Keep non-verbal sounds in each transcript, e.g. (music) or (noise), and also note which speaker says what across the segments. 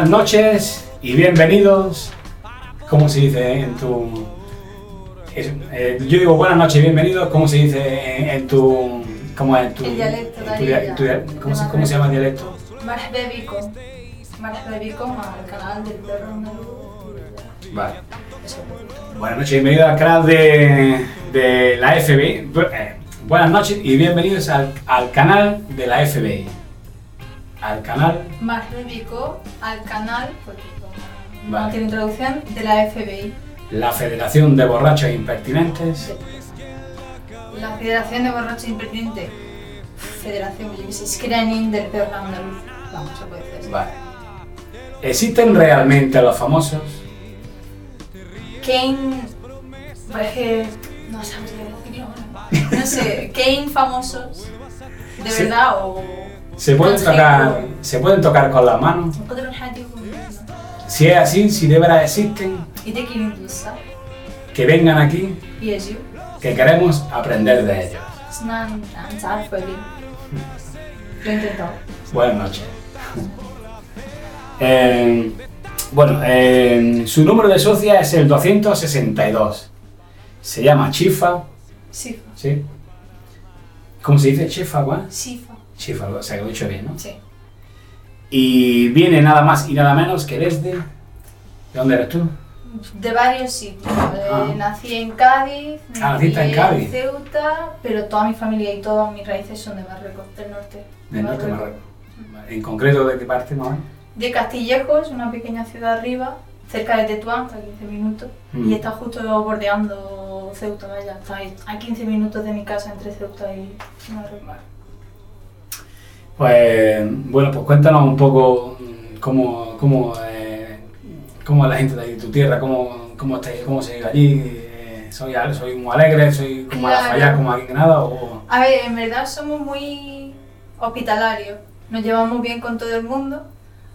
Speaker 1: Buenas noches y bienvenidos. ¿Cómo se dice en tu.? es- eh, yo digo buenas noches y bienvenidos. ¿Cómo se dice en, en tu. ¿Cómo es en tu.
Speaker 2: El dialecto
Speaker 1: en tu en tu. ¿cómo, se, ¿Cómo se llama el dialecto?
Speaker 2: Marhaba bikum al canal del perro.
Speaker 1: Vale. Buenas noches y bienvenidos al canal de, de la FBI. Eh, buenas noches y bienvenidos al, al canal de la FBI. Al canal.
Speaker 2: Bikum al canal, porque no
Speaker 1: Vale.
Speaker 2: tiene introducción, de la FBI.
Speaker 1: La Federación de Borrachos Impertinentes.
Speaker 2: La Federación de Borrachos Impertinentes. Federación, yo sé, Screening del perro andaluz. Vamos, se puede decir.
Speaker 1: Vale. ¿Existen realmente los famosos?
Speaker 2: Kane. Pues. No sabría decirlo ahora. No sé, (laughs) Kane famosos. ¿De
Speaker 1: Sí.
Speaker 2: verdad o.?
Speaker 1: Se pueden, tocar, se pueden tocar con las manos. Si es así, si de verdad existen, que vengan aquí, que queremos aprender de ellos.
Speaker 2: Lo.
Speaker 1: Buenas noches. (laughs) Eh, bueno, eh, su número de socia es el 262. Se llama Chifa.
Speaker 2: Sí.
Speaker 1: ¿Sí? ¿Cómo se dice Chifa,
Speaker 2: Juan?
Speaker 1: Chifa. Sea, que lo he dicho bien, ¿no?
Speaker 2: sí
Speaker 1: Y viene nada más y nada menos que desde... ¿De dónde eres tú?
Speaker 2: de varios sitios Eh,
Speaker 1: Ah.
Speaker 2: nací en Cádiz
Speaker 1: Ah,
Speaker 2: nací
Speaker 1: naciste en Cádiz.
Speaker 2: Ceuta pero toda mi familia y todas mis raíces son de Marruecos del norte
Speaker 1: Del norte de Marruecos. En concreto, ¿de qué parte más? o menos?
Speaker 2: de Castillejos una pequeña ciudad arriba cerca de Tetuán está a 15 minutos
Speaker 1: Mm.
Speaker 2: y está justo bordeando Ceuta vaya está ahí, a 15 minutos de mi casa entre Ceuta y Marruecos
Speaker 1: Vale. Pues bueno, pues cuéntanos un poco mm, cómo, cómo, eh, cómo es la gente de ahí, de tu tierra, cómo, cómo, está- cómo se vive allí. eh, soy, ale- soy muy alegre, soy como a la
Speaker 2: Claro.
Speaker 1: fallar, como aquí que nada, o
Speaker 2: A ver, en verdad somos muy hospitalarios, nos llevamos bien con todo el mundo,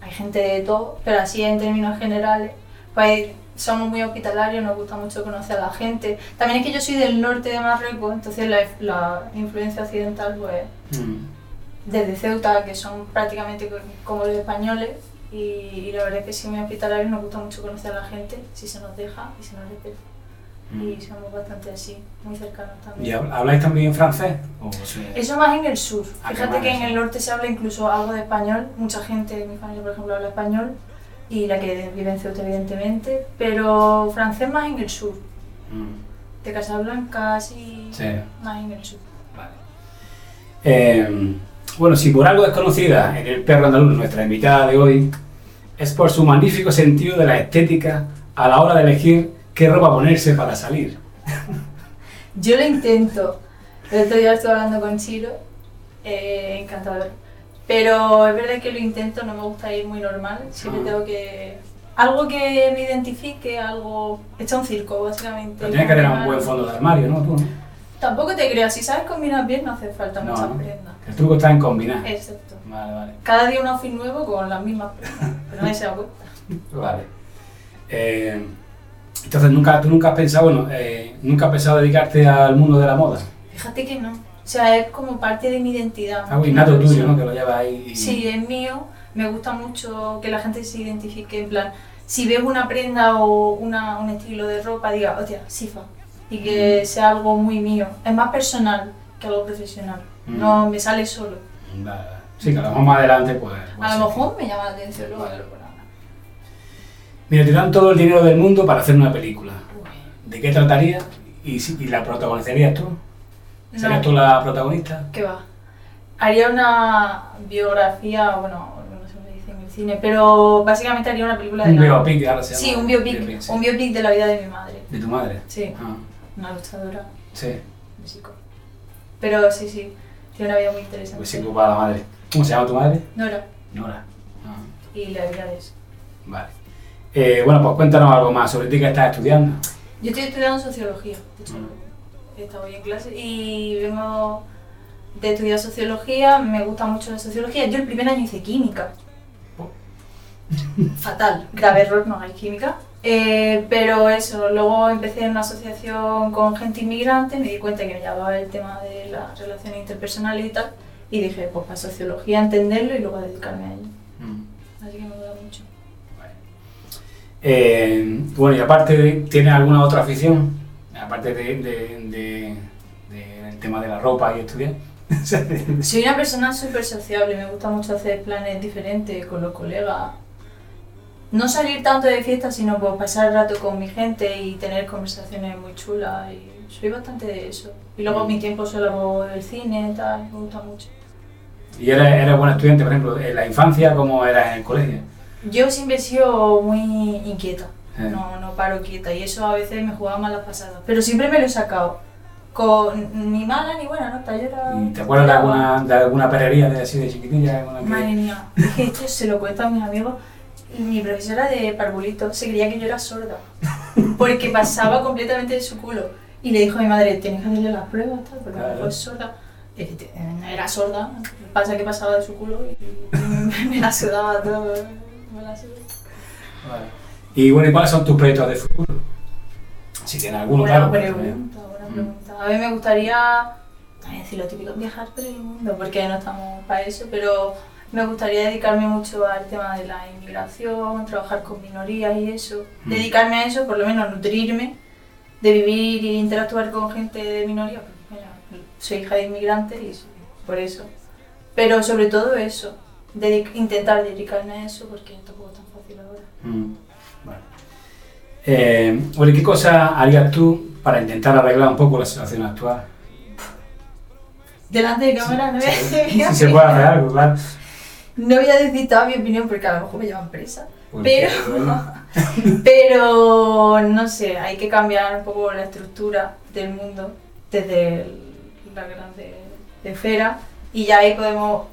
Speaker 2: hay gente de todo, pero así en términos generales, pues somos muy hospitalarios, nos gusta mucho conocer a la gente. También es que yo soy del norte de Marruecos, entonces la, la influencia occidental, pues
Speaker 1: mm,
Speaker 2: desde Ceuta, que son prácticamente co- como los españoles, y, y la verdad es que sí, muy hospitalarios, nos gusta mucho conocer a la gente, si se nos deja y se nos respeta.
Speaker 1: mm.
Speaker 2: Y somos bastante así, muy cercanos también.
Speaker 1: ¿Y hab- habláis también francés? ¿O se-
Speaker 2: Eso más en el sur.
Speaker 1: Ah,
Speaker 2: Fíjate que en el norte se habla incluso algo de español. Mucha gente, mi familia por ejemplo, habla español. Y la que vive en Ceuta, evidentemente. Pero francés más en el sur.
Speaker 1: mm,
Speaker 2: De Casablanca, así.
Speaker 1: Sí.
Speaker 2: Más en el sur.
Speaker 1: Vale. Eh, bueno, si por algo es conocida en el perro andaluz nuestra invitada de hoy, es por su magnífico sentido de la estética a la hora de elegir qué ropa ponerse para salir. (laughs)
Speaker 2: Yo lo intento. El otro día estuve hablando con Chiro. Eh, encantador. Pero es verdad que lo intento, no me gusta ir muy normal. Siempre
Speaker 1: Ah.
Speaker 2: tengo que. Algo que me identifique, algo. Hecho un circo, básicamente.
Speaker 1: Pero tienes que tener un buen fondo de armario, ¿no? Tú.
Speaker 2: Tampoco te creas, si sabes combinar bien no hace falta
Speaker 1: No,
Speaker 2: muchas
Speaker 1: ¿no?
Speaker 2: prendas.
Speaker 1: El truco está en combinar.
Speaker 2: Exacto.
Speaker 1: Vale, vale.
Speaker 2: Cada día un outfit nuevo con las mismas prendas, pero nadie se da cuenta. (laughs)
Speaker 1: Vale. Eh, entonces, ¿nunca, tú nunca has pensado, bueno, eh, nunca has pensado dedicarte al mundo de la moda?
Speaker 2: Fíjate que no. O sea, es como parte de mi identidad.
Speaker 1: Algo innato tuyo, ¿no? Que lo llevas ahí. y-
Speaker 2: Sí, es mío. Me gusta mucho que la gente se identifique, en plan, si ves una prenda o una, un estilo de ropa, diga, hostia, sifa. Y que sea algo muy mío. Es más personal que algo profesional.
Speaker 1: Mm.
Speaker 2: No me sale solo.
Speaker 1: Vale, vale. Sí, que a lo mejor más adelante, pues. pues
Speaker 2: A
Speaker 1: sí.
Speaker 2: lo mejor me llama la atención luego,
Speaker 1: Vale.
Speaker 2: ahora.
Speaker 1: Mira, te dan todo el dinero del mundo para hacer una película.
Speaker 2: Uy.
Speaker 1: ¿De qué trataría? ¿Y, si- y la protagonizarías tú? ¿Serías
Speaker 2: No.
Speaker 1: tú la protagonista?
Speaker 2: ¿Qué va? Haría una biografía, bueno, no sé cómo se dice en el cine, pero básicamente haría una película de
Speaker 1: Un
Speaker 2: la...
Speaker 1: biopic, ahora se llama.
Speaker 2: Sí, un biopic,
Speaker 1: sí.
Speaker 2: un biopic de la vida de mi madre.
Speaker 1: De tu madre.
Speaker 2: Sí,
Speaker 1: Ah,
Speaker 2: una luchadora
Speaker 1: sí.
Speaker 2: Pero sí, sí, tiene una vida muy interesante.
Speaker 1: Pues sí, pues para la madre. ¿Cómo se llama tu madre?
Speaker 2: Nora
Speaker 1: Nora. Ah,
Speaker 2: y la habilidades.
Speaker 1: vale. Eh, bueno, pues cuéntanos algo más sobre ti que estás estudiando.
Speaker 2: Yo estoy estudiando sociología, de hecho,
Speaker 1: Mm.
Speaker 2: he estado hoy en clase y vengo de estudiar sociología, me gusta mucho la sociología. Yo el primer año hice química.
Speaker 1: Oh.
Speaker 2: Fatal, grave error, no hay química. Eh, pero eso, luego empecé en una asociación con gente inmigrante, me di cuenta que me llamaba el tema de las relaciones interpersonales y tal, y dije, pues para sociología entenderlo y luego dedicarme a ello.
Speaker 1: Mm.
Speaker 2: Así que me gusta mucho.
Speaker 1: Eh, bueno, y aparte, ¿tienes alguna otra afición? Aparte de, de- de- del tema de la ropa y estudiar. (laughs)
Speaker 2: Soy una persona súper sociable, me gusta mucho hacer planes diferentes con los colegas. No salir tanto de fiesta, sino pues pasar el rato con mi gente y tener conversaciones muy chulas. Y soy bastante de eso. Y luego mi tiempo solo el cine, tal, me gusta mucho.
Speaker 1: ¿Y eres, eres buen estudiante, por ejemplo, en la infancia como eras en el colegio?
Speaker 2: Yo siempre he sido muy inquieta,
Speaker 1: Eh.
Speaker 2: no, no paro quieta y eso a veces me jugaba malas pasadas. Pero siempre me lo he sacado, con ni mala ni buena nota. Yo era,
Speaker 1: ¿Y te acuerdas de alguna, de alguna perrería de así de chiquitilla?
Speaker 2: Madre mía, que esto se lo cuento a mis amigos. Mi profesora de parvulito se creía que yo era sorda, porque pasaba completamente de su culo. Y le dijo a mi madre, tienes que hacerle las pruebas, tal, porque a lo mejor es sorda. Y dije, "Te- no era sorda, pasa que pasaba de su culo y, (laughs) me la sudaba todo. Me la sudaba.
Speaker 1: Vale. Y bueno, ¿y cuáles son tus proyectos de futuro? Si tienes alguno,
Speaker 2: Buena
Speaker 1: claro.
Speaker 2: pregunta, buena
Speaker 1: Mm.
Speaker 2: pregunta. A mí me gustaría, también decir lo típico, viajar por el mundo, porque no estamos para eso, pero me gustaría dedicarme mucho al tema de la inmigración, trabajar con minorías y eso.
Speaker 1: Mm.
Speaker 2: Dedicarme a eso, por lo menos nutrirme, de vivir e interactuar con gente de minoría, mira, soy hija de inmigrantes y sí, por eso. Pero sobre todo eso, dedic- intentar dedicarme a eso, porque tampoco es tan fácil ahora.
Speaker 1: Mm, vale. Eh, bueno, ¿y qué cosa harías tú para intentar arreglar un poco la situación actual?
Speaker 2: Delante de cámara no voy a
Speaker 1: Si se puede hacer algo, claro.
Speaker 2: No voy a decir toda mi opinión porque a lo mejor me llevan presa. Pero- (laughs) Pero no sé, hay que cambiar un poco la estructura del mundo desde el- la grande esfera y ya ahí podemos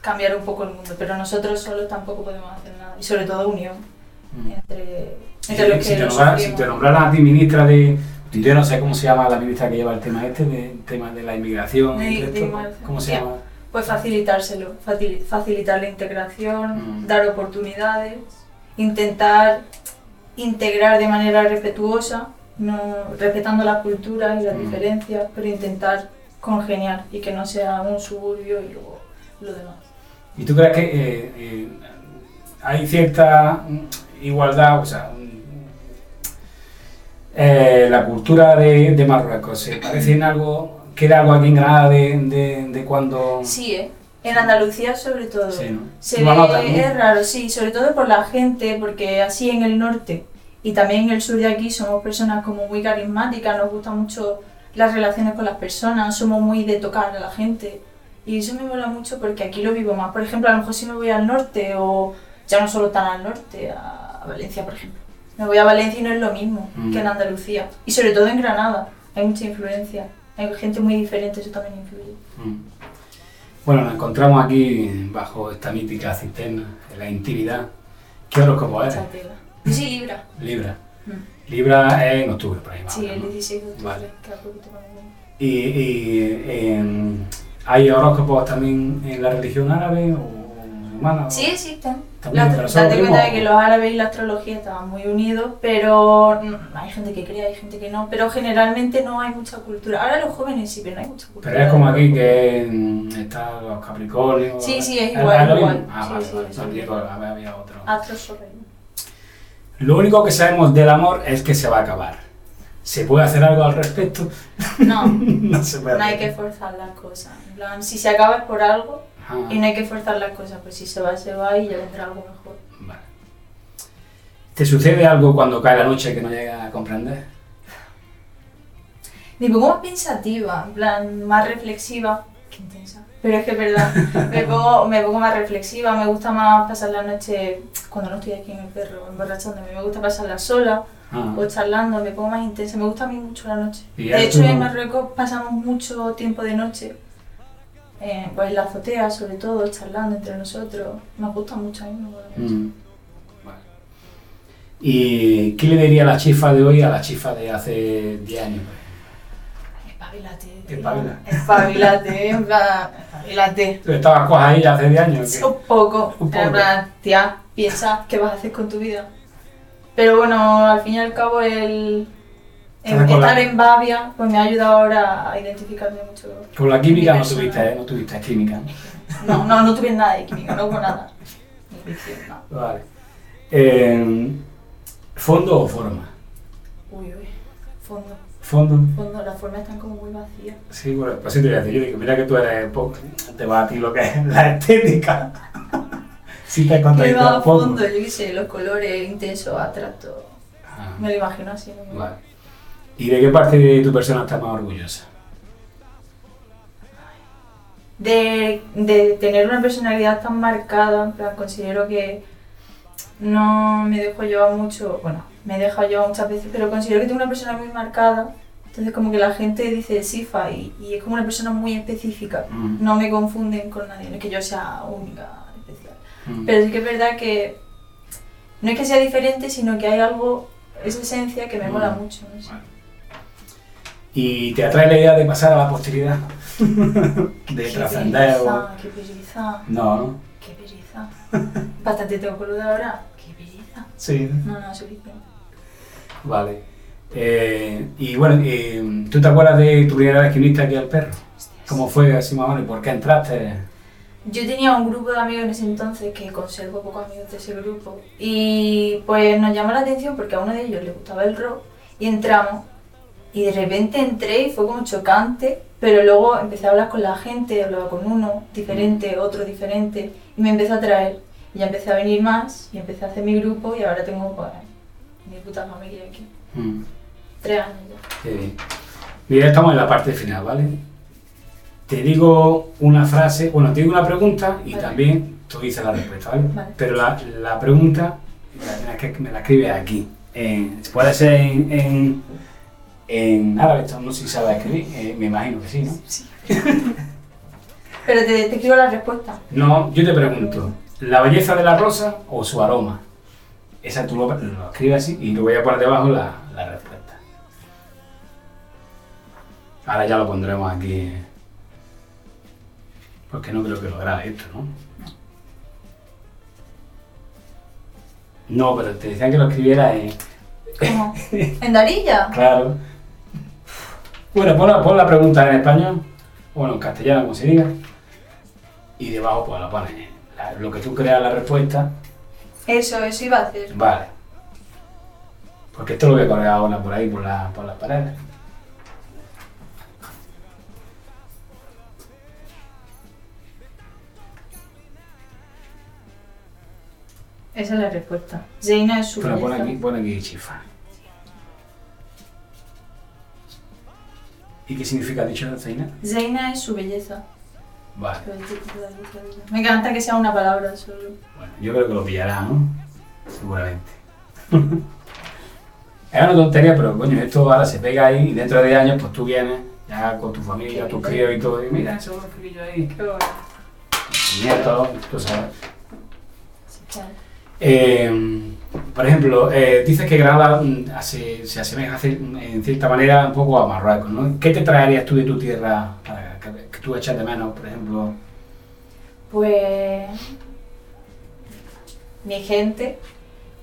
Speaker 2: cambiar un poco el mundo. Pero nosotros solos tampoco podemos hacer nada. Y sobre todo unión
Speaker 1: mm.
Speaker 2: entre, entre los que
Speaker 1: si te
Speaker 2: lo
Speaker 1: nombra- si te nombraran a ti ministra de... Yo no sé cómo se llama la ministra que lleva el tema este, de tema de la inmigración.
Speaker 2: De- de
Speaker 1: esto. ¿Cómo se llama?
Speaker 2: Pues facilitárselo, facil- facilitar la integración,
Speaker 1: Mm.
Speaker 2: dar oportunidades, intentar integrar de manera respetuosa, no respetando las culturas y las
Speaker 1: Mm.
Speaker 2: diferencias, pero intentar congeniar y que no sea un suburbio y luego lo demás.
Speaker 1: ¿Y tú crees que eh, eh, hay cierta igualdad, o sea, eh, la cultura de, de Marruecos se parece en algo, queda algo aquí en Granada de, de, de cuando...
Speaker 2: Sí, ¿eh? En Andalucía sobre todo.
Speaker 1: Sí, ¿no?
Speaker 2: Se ve, es raro, sí, sobre todo por la gente, porque así en el norte y también en el sur de aquí somos personas como muy carismáticas, nos gustan mucho las relaciones con las personas, somos muy de tocar a la gente y eso me mola mucho porque aquí lo vivo más. Por ejemplo, a lo mejor si me voy al norte o ya no solo tan al norte, a a Valencia, por ejemplo. Me voy a Valencia y no es lo mismo
Speaker 1: Mm.
Speaker 2: que en Andalucía y sobre todo en Granada, hay mucha influencia, hay gente muy diferente, eso también influye.
Speaker 1: Mm. Bueno, nos encontramos aquí bajo esta mítica cisterna, en la intimidad. ¿Qué horóscopo eres?
Speaker 2: Yo soy Libra.
Speaker 1: Libra.
Speaker 2: Mm.
Speaker 1: Libra es en octubre, por ahí más
Speaker 2: Sí, el
Speaker 1: menos.
Speaker 2: 16 de octubre,
Speaker 1: Vale.
Speaker 2: poquito.
Speaker 1: ¿Y, y, em, hay horóscopos también en la religión árabe o musulmana?
Speaker 2: Sí existen.
Speaker 1: También,
Speaker 2: La, date cuenta de que los árabes y la astrología estaban muy unidos, pero hay gente que cree, hay gente que no, pero generalmente no hay mucha cultura. Ahora los jóvenes sí, pero no hay mucha cultura.
Speaker 1: Pero es como aquí que mm, están los Capricornios.
Speaker 2: Sí, sí, es
Speaker 1: ¿Es
Speaker 2: igual, igual.
Speaker 1: Ah,
Speaker 2: Sí,
Speaker 1: vale,
Speaker 2: sí,
Speaker 1: vale.
Speaker 2: sí,
Speaker 1: había, otro.
Speaker 2: Astros.
Speaker 1: Lo único que sabemos del amor es que se va a acabar. ¿Se puede hacer algo al respecto?
Speaker 2: No, (laughs)
Speaker 1: no se puede
Speaker 2: no hay que forzar las cosas. En plan, si se acaba es por algo Y no hay que forzar las cosas, pues si se va, se va y ya vendrá algo mejor.
Speaker 1: vale. ¿Te sucede algo cuando cae la noche que no llegas a comprender?
Speaker 2: Me pongo más pensativa, en plan, más reflexiva. Qué intensa. Pero es que es verdad, (laughs) me pongo, me pongo más reflexiva, me gusta más pasar la noche, cuando no estoy aquí en el perro, emborrachándome, me gusta pasarla sola
Speaker 1: Ah,
Speaker 2: o charlando, me pongo más intensa, me gusta a mí mucho la noche. De hecho, en Marruecos pasamos mucho tiempo de noche, eh, pues en la azotea sobre todo, charlando entre nosotros. Nos gusta mucho a mí. me
Speaker 1: mm, vale. ¿Y qué le diría la chifa de hoy a la chifa de hace 10 años?
Speaker 2: Espabilate. Espabilate, en plan, espabilate.
Speaker 1: ¿Tú estabas cuaja ahí hace 10 años?
Speaker 2: Un poco.
Speaker 1: Un
Speaker 2: En
Speaker 1: poco.
Speaker 2: plan, tía, piensa qué vas a hacer con tu vida. Pero bueno, al fin y al cabo el, estar en Bavia pues me ha ayudado ahora a identificarme mucho.
Speaker 1: Con la química
Speaker 2: Mi
Speaker 1: no tuviste, ¿eh? No tuviste química. ¿no?
Speaker 2: No, no, tuve nada de química, no hubo nada. No.
Speaker 1: Vale. Eh, ¿Fondo o forma?
Speaker 2: Uy, uy, fondo.
Speaker 1: Fondo.
Speaker 2: Fondo, las formas están como muy vacías.
Speaker 1: Sí, bueno, pues sí te voy a decir, yo digo, mira que tú eres poco, te va a ti lo que es la estética. sí te contradicto
Speaker 2: va a fondo, yo qué sé, los colores intensos, abstractos.
Speaker 1: Ah,
Speaker 2: Me lo imagino así. ¿no?
Speaker 1: vale. ¿Y de qué parte de tu persona estás más orgullosa?
Speaker 2: de, de tener una personalidad tan marcada, en plan, considero que no me dejo llevar mucho, bueno, me he dejado llevar muchas veces, pero considero que tengo una persona muy marcada, entonces como que la gente dice Sifa y, y es como una persona muy específica,
Speaker 1: Mm,
Speaker 2: no me confunden con nadie, no es que yo sea única, especial,
Speaker 1: mm.
Speaker 2: pero sí que es verdad que no es que sea diferente, sino que hay algo, esa esencia que me
Speaker 1: Mm.
Speaker 2: mola mucho, no sé.
Speaker 1: ¿Y te atrae la idea de pasar a la posteridad? (laughs) de trascender
Speaker 2: qué pereza,
Speaker 1: No, ¿no?
Speaker 2: qué pereza. Bastante tengo de ahora, qué pereza.
Speaker 1: Sí.
Speaker 2: No, no, suficiente.
Speaker 1: Vale. Eh, y bueno, eh, ¿tú te acuerdas de tu primera vez que viniste aquí al perro? ¿Cómo fue así más o menos? ¿Y por qué entraste?
Speaker 2: Yo tenía un grupo de amigos en ese entonces que conservo pocos amigos de ese grupo y pues nos llamó la atención porque a uno de ellos le gustaba el rock y entramos y de repente entré y fue como chocante, pero luego empecé a hablar con la gente, hablaba con uno diferente, otro diferente y me empezó a traer y ya empecé a venir más y empecé a hacer mi grupo y ahora tengo pues mi puta familia aquí,
Speaker 1: Mm,
Speaker 2: tres años ya.
Speaker 1: qué bien. Estamos en la parte final, ¿vale? Te digo una frase, bueno, te digo una pregunta y
Speaker 2: Vale.
Speaker 1: también tú dices la respuesta, ¿vale?
Speaker 2: Vale.
Speaker 1: Pero la, la pregunta la que me la escribes aquí. En- puede ser en, en, en árabe, esto no sé si sabes escribir, eh, me imagino que sí, ¿no? (laughs)
Speaker 2: Pero te, te escribo la respuesta.
Speaker 1: No, yo te pregunto, ¿la belleza de la rosa o su aroma? Esa tú lo, lo escribes así y lo voy a poner debajo la, la respuesta. Ahora ya lo pondremos aquí. Porque no creo que lo grabe esto, ¿no? No, pero te decían que lo escribiera en...
Speaker 2: ¿Cómo? ¿En Darilla? (laughs)
Speaker 1: Claro. Bueno, pon la, pon la pregunta en español, o bueno, en castellano, como se diga, y debajo pues la pones la- lo que tú creas la respuesta,
Speaker 2: Eso, eso iba a hacer.
Speaker 1: vale. Porque esto lo voy a colgar ahora por ahí, por, la, por las paredes.
Speaker 2: Esa es la respuesta. Zeina es su
Speaker 1: Pero pon aquí, pon aquí chifa. ¿Y qué significa dicho Zaina?
Speaker 2: Zeina es su belleza.
Speaker 1: Vale.
Speaker 2: Me encanta que sea una palabra solo.
Speaker 1: Bueno, yo creo que lo pillará, ¿no? Seguramente. (laughs) es una tontería, pero coño, esto ahora se pega ahí y dentro de 10 años pues tú vienes ya con tu familia, tus críos y todo, y mira, eso lo escribí yo ahí,
Speaker 2: Qué bueno.
Speaker 1: nietos, tú sabes.
Speaker 2: Sí, claro.
Speaker 1: Eh, por ejemplo, eh, dices que Granada mm, hace- se asemeja hace- en cierta manera un poco a Marruecos, ¿no? ¿Qué te traerías tú de tu tierra para que, que tú echas de menos, por ejemplo?
Speaker 2: Pues. Mi gente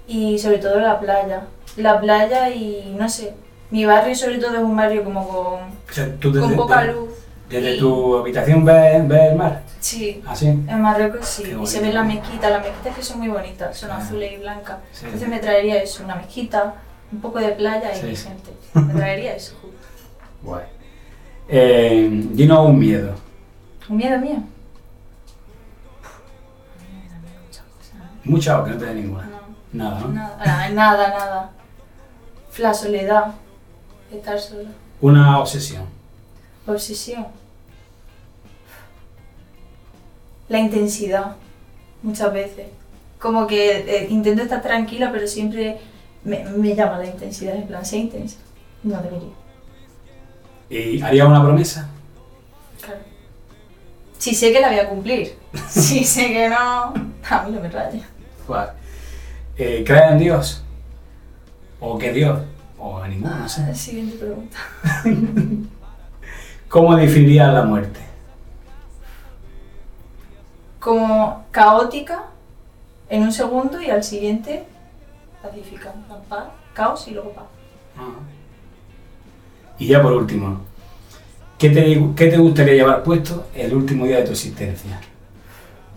Speaker 2: y sobre todo la playa. La playa y no sé. Mi barrio, sobre todo, es un barrio como con,
Speaker 1: O sea, tú
Speaker 2: con poca luz.
Speaker 1: Desde
Speaker 2: y-
Speaker 1: tu habitación ves, ves el mar,
Speaker 2: Sí,
Speaker 1: así.
Speaker 2: en Marruecos sí.
Speaker 1: Qué
Speaker 2: Y se ven las mezquitas. Las mezquitas que son muy bonitas, son
Speaker 1: Ah.
Speaker 2: azules y blancas.
Speaker 1: Sí.
Speaker 2: Entonces me traería eso, una mezquita, un poco de playa y
Speaker 1: Sí, sí.
Speaker 2: gente. Me traería eso. (laughs)
Speaker 1: Guay. Eh, dinos un miedo.
Speaker 2: ¿Un miedo mío? A mí me da miedo muchas cosas.
Speaker 1: Muchas o que no te dé ninguna.
Speaker 2: No.
Speaker 1: Nada, ¿no?
Speaker 2: Nada, ah, nada, nada. La soledad, estar solo.
Speaker 1: Una obsesión.
Speaker 2: Obsesión. La intensidad, muchas veces. Como que eh, intento estar tranquila, pero siempre me, me llama la intensidad, en plan, sea intensa. No debería,
Speaker 1: ¿Y haría una promesa?
Speaker 2: claro. Si sé que la voy a cumplir. (laughs) Si sé que no, a mí no me raya.
Speaker 1: Guay. Eh, ¿Crees en Dios? ¿O qué Dios? ¿O en ninguno? No sé.
Speaker 2: Ah, Siguiente pregunta. (laughs)
Speaker 1: ¿Cómo definirías la muerte?
Speaker 2: como caótica en un segundo y al siguiente pacífica. Paz, caos y luego paz.
Speaker 1: Y ya por último, ¿qué te, qué te gustaría llevar puesto el último día de tu existencia?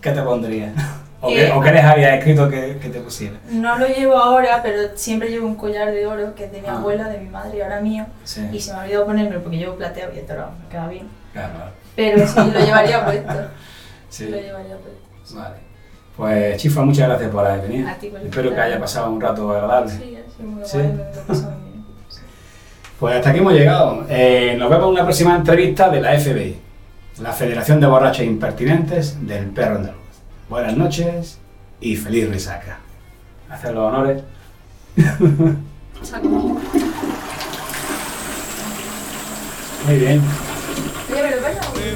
Speaker 1: ¿Qué te pondrías? (laughs) ¿O qué, o qué les había escrito que, que te pusiera?
Speaker 2: No lo llevo ahora, pero siempre llevo un collar de oro que es de mi
Speaker 1: Ah.
Speaker 2: abuela, de mi madre y ahora mío.
Speaker 1: Sí.
Speaker 2: Y se me ha olvidado ponerme porque llevo plateado y esto no me queda bien.
Speaker 1: Claro.
Speaker 2: Pero sí, lo llevaría puesto. (laughs)
Speaker 1: Sí.
Speaker 2: Lo llevaría puesto.
Speaker 1: Vale. Pues Chifa, muchas gracias por haber venido.
Speaker 2: A ti por
Speaker 1: Espero que haya pasado un rato agradable.
Speaker 2: Sí, así muy
Speaker 1: Sí.
Speaker 2: guay, me lo bien. (laughs)
Speaker 1: Pues hasta aquí hemos llegado. Eh, nos vemos en una próxima entrevista de la FBI, la Federación de Borrachos Impertinentes del Perro Andaluz. Buenas noches y feliz resaca. Hacer los honores. Muy bien.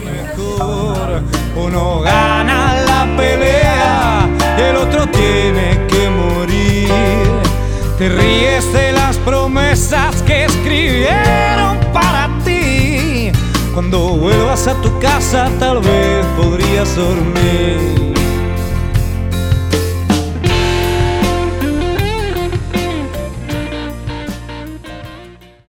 Speaker 3: Mejor. Uno gana la pelea y el otro tiene que morir. Te ríes de las promesas que escribieron para ti. Cuando vuelvas a tu casa tal vez podrías dormir.